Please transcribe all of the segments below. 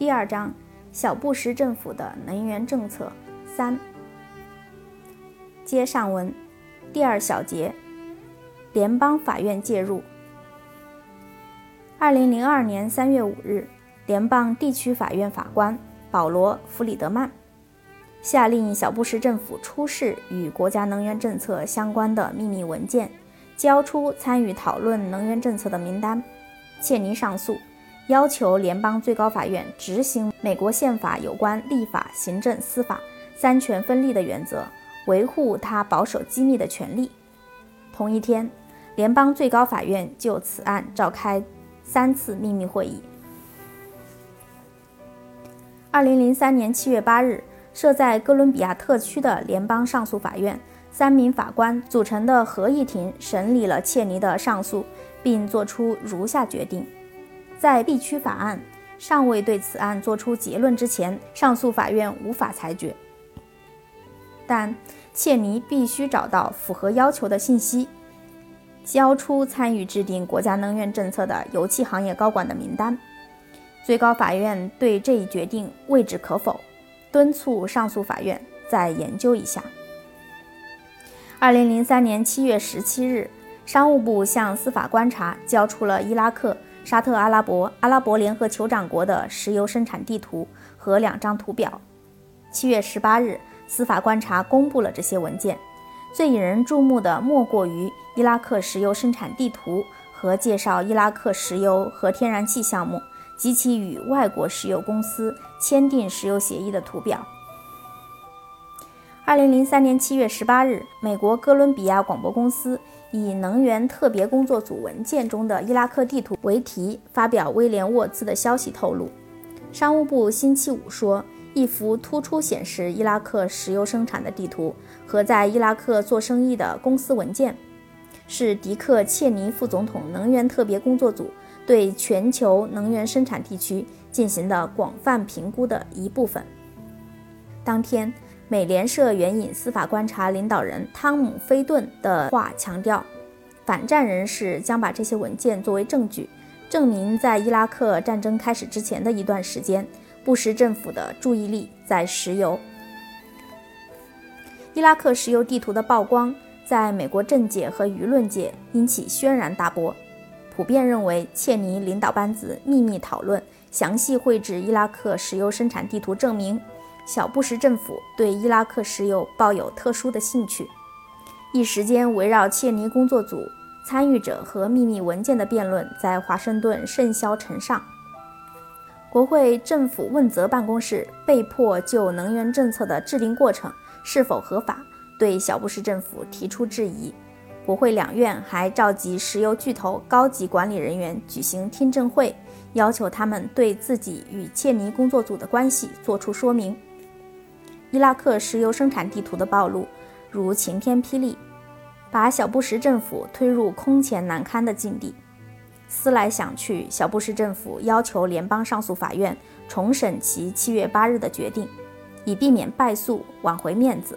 第二章，小布什政府的能源政策三。接上文，第二小节，联邦法院介入。二零零二年三月五日，联邦地区法院法官保罗·弗里德曼下令小布什政府出示与国家能源政策相关的秘密文件，交出参与讨论能源政策的名单。切尼上诉。要求联邦最高法院执行美国宪法有关立法、行政、司法三权分立的原则，维护他保守机密的权利。同一天，联邦最高法院就此案召开三次秘密会议。二零零三年七月八日，设在哥伦比亚特区的联邦上诉法院三名法官组成的合议庭审理了切尼的上诉，并作出如下决定。在地区法案尚未对此案作出结论之前，上诉法院无法裁决。但切尼必须找到符合要求的信息，交出参与制定国家能源政策的油气行业高管的名单。最高法院对这一决定未置可否，敦促上诉法院再研究一下。二零零三年七月十七日，商务部向司法观察交出了伊拉克。沙特阿拉伯、阿拉伯联合酋长国的石油生产地图和两张图表。七月十八日，司法观察公布了这些文件。最引人注目的莫过于伊拉克石油生产地图和介绍伊拉克石油和天然气项目及其与外国石油公司签订石油协议的图表。二零零三年七月十八日，美国哥伦比亚广播公司。以能源特别工作组文件中的伊拉克地图为题发表威廉沃兹的消息透露，商务部星期五说，一幅突出显示伊拉克石油生产的地图和在伊拉克做生意的公司文件，是迪克·切尼副总统能源特别工作组对全球能源生产地区进行的广泛评估的一部分。当天。美联社援引司法观察领导人汤姆·菲顿的话强调，反战人士将把这些文件作为证据，证明在伊拉克战争开始之前的一段时间，布什政府的注意力在石油。伊拉克石油地图的曝光，在美国政界和舆论界引起轩然大波，普遍认为切尼领导班子秘密讨论、详细绘制伊拉克石油生产地图，证明。小布什政府对伊拉克石油抱有特殊的兴趣，一时间围绕切尼工作组参与者和秘密文件的辩论在华盛顿甚嚣尘上。国会政府问责办公室被迫就能源政策的制定过程是否合法对小布什政府提出质疑。国会两院还召集石油巨头高级管理人员举行听证会，要求他们对自己与切尼工作组的关系作出说明。伊拉克石油生产地图的暴露如晴天霹雳，把小布什政府推入空前难堪的境地。思来想去，小布什政府要求联邦上诉法院重审其七月八日的决定，以避免败诉，挽回面子。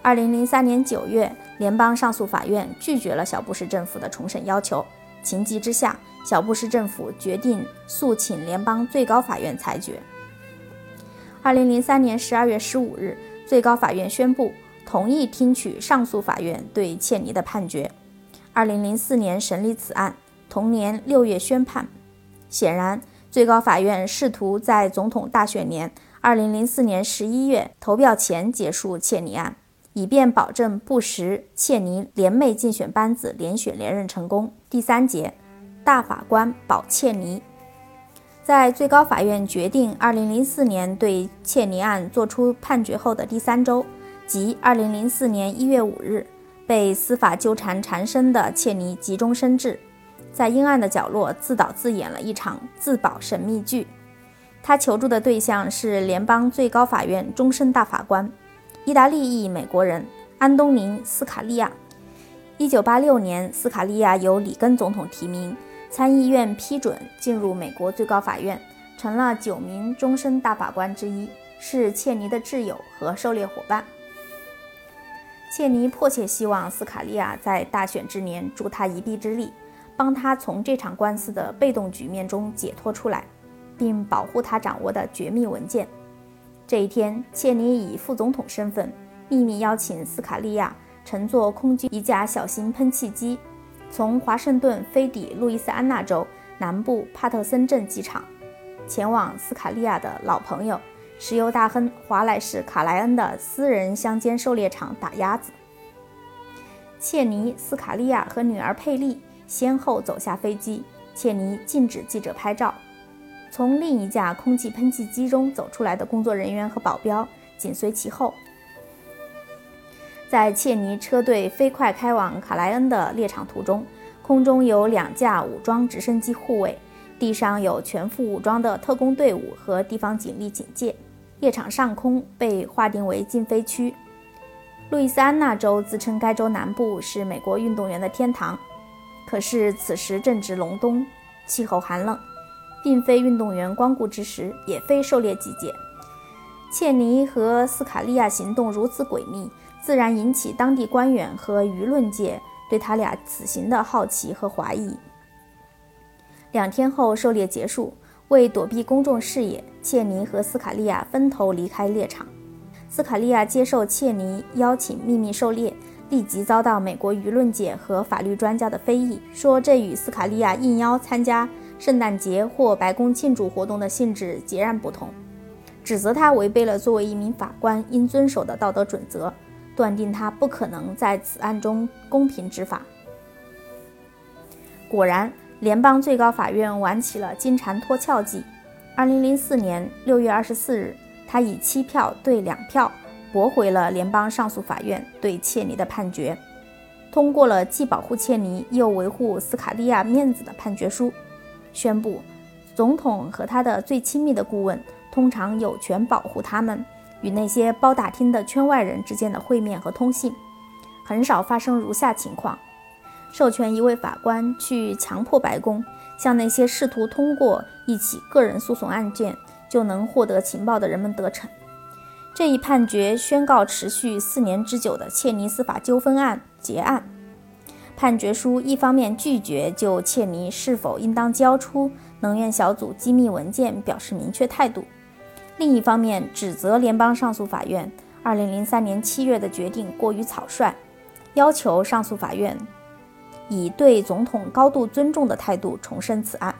二零零三年九月，联邦上诉法院拒绝了小布什政府的重审要求。情急之下，小布什政府决定诉请联邦最高法院裁决。二零零三年十二月十五日，最高法院宣布同意听取上诉法院对切尼的判决。二零零四年审理此案，同年六月宣判。显然，最高法院试图在总统大选年二零零四年十一月投票前结束切尼案，以便保证布什切尼联袂竞选班子连选连任成功。第三节，大法官保切尼。在最高法院决定2004年对切尼案作出判决后的第三周，即2004年1月5日，被司法纠缠缠身的切尼急中生智，在阴暗的角落自导自演了一场自保神秘剧。他求助的对象是联邦最高法院终身大法官，意大利裔美国人安东尼·斯卡利亚。1986年，斯卡利亚由里根总统提名。参议院批准进入美国最高法院，成了九名终身大法官之一，是切尼的挚友和狩猎伙伴。切尼迫切希望斯卡利亚在大选之年助他一臂之力，帮他从这场官司的被动局面中解脱出来，并保护他掌握的绝密文件。这一天，切尼以副总统身份秘密邀请斯卡利亚乘坐空军一架小型喷气机，从华盛顿飞抵路易斯安那州南部帕特森镇机场，前往斯卡利亚的老朋友石油大亨华莱士·卡莱恩的私人乡间狩猎场打鸭子。切尼、斯卡利亚和女儿佩利先后走下飞机。切尼禁止记者拍照。从另一架空气喷气机中走出来的工作人员和保镖紧随其后。在切尼车队飞快开往卡莱恩的猎场途中，空中有两架武装直升机护卫，地上有全副武装的特工队伍和地方警力警戒。猎场上空被划定为禁飞区。路易斯安那州自称该州南部是美国运动员的天堂，可是此时正值隆冬，气候寒冷，并非运动员光顾之时，也非狩猎季节。切尼和斯卡利亚行动如此诡秘，自然引起当地官员和舆论界对他俩此行的好奇和怀疑。两天后，狩猎结束，为躲避公众视野，切尼和斯卡利亚分头离开猎场。斯卡利亚接受切尼邀请秘密狩猎，立即遭到美国舆论界和法律专家的非议，说这与斯卡利亚应邀参加圣诞节或白宫庆祝活动的性质截然不同，指责他违背了作为一名法官应遵守的道德准则，断定他不可能在此案中公平执法。果然，联邦最高法院玩起了金蝉脱壳计。二零零四年六月二十四日。他以七票对两票驳回了联邦上诉法院对切尼的判决，通过了既保护切尼又维护斯卡利亚面子的判决书，宣布总统和他的最亲密的顾问通常有权保护他们与那些包打听的圈外人之间的会面和通信，很少发生如下情况：授权一位法官去强迫白宫向那些试图通过一起个人诉讼案件。就能获得情报的人们得逞。这一判决宣告持续四年之久的切尼司法纠纷案结案。判决书一方面拒绝就切尼是否应当交出能源小组机密文件表示明确态度，另一方面指责联邦上诉法院2003年7月的决定过于草率，要求上诉法院以对总统高度尊重的态度重审此案。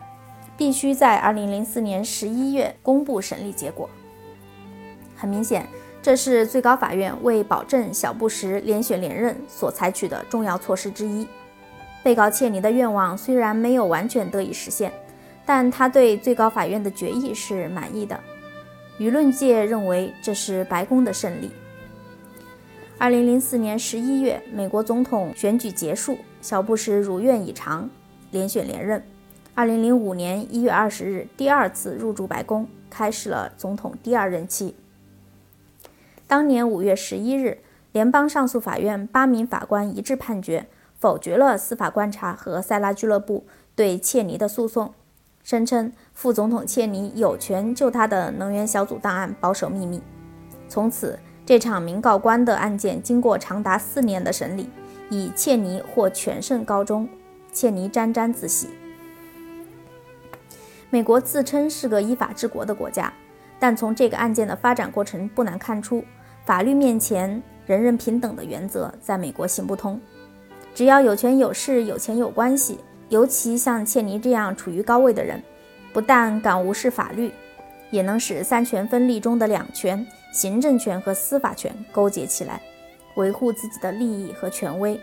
必须在二零零四年十一月公布审理结果。很明显，这是最高法院为保证小布什连选连任所采取的重要措施之一。被告切尼的愿望虽然没有完全得以实现，但他对最高法院的决议是满意的。舆论界认为这是白宫的胜利。二零零四年十一月，美国总统选举结束，小布什如愿以偿，连选连任。二零零五年一月二十日，第二次入驻白宫，开始了总统第二任期。当年五月十一日，联邦上诉法院八名法官一致判决，否决了司法观察和塞拉俱乐部对切尼的诉讼，声称副总统切尼有权就他的能源小组档案保守秘密。从此，这场民告官的案件经过长达四年的审理，以切尼获全胜告终。切尼沾沾自喜。美国自称是个依法治国的国家，但从这个案件的发展过程不难看出，法律面前人人平等的原则在美国行不通。只要有权有势、有钱有关系，尤其像切尼这样处于高位的人，不但敢无视法律，也能使三权分立中的两权——行政权和司法权——勾结起来，维护自己的利益和权威。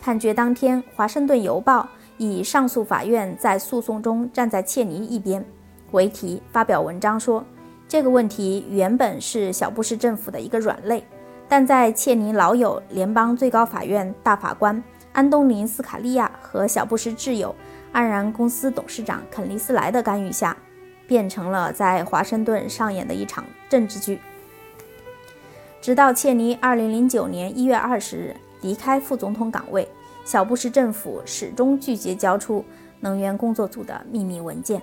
判决当天，《华盛顿邮报》。以上诉法院在诉讼中站在切尼一边为题发表文章说，这个问题原本是小布什政府的一个软肋，但在切尼老友联邦最高法院大法官安东尼斯卡利亚和小布什挚友安然公司董事长肯尼斯莱的干预下，变成了在华盛顿上演的一场政治剧。直到切尼2009年1月20日离开副总统岗位。小布什政府始终拒绝交出能源工作组的秘密文件。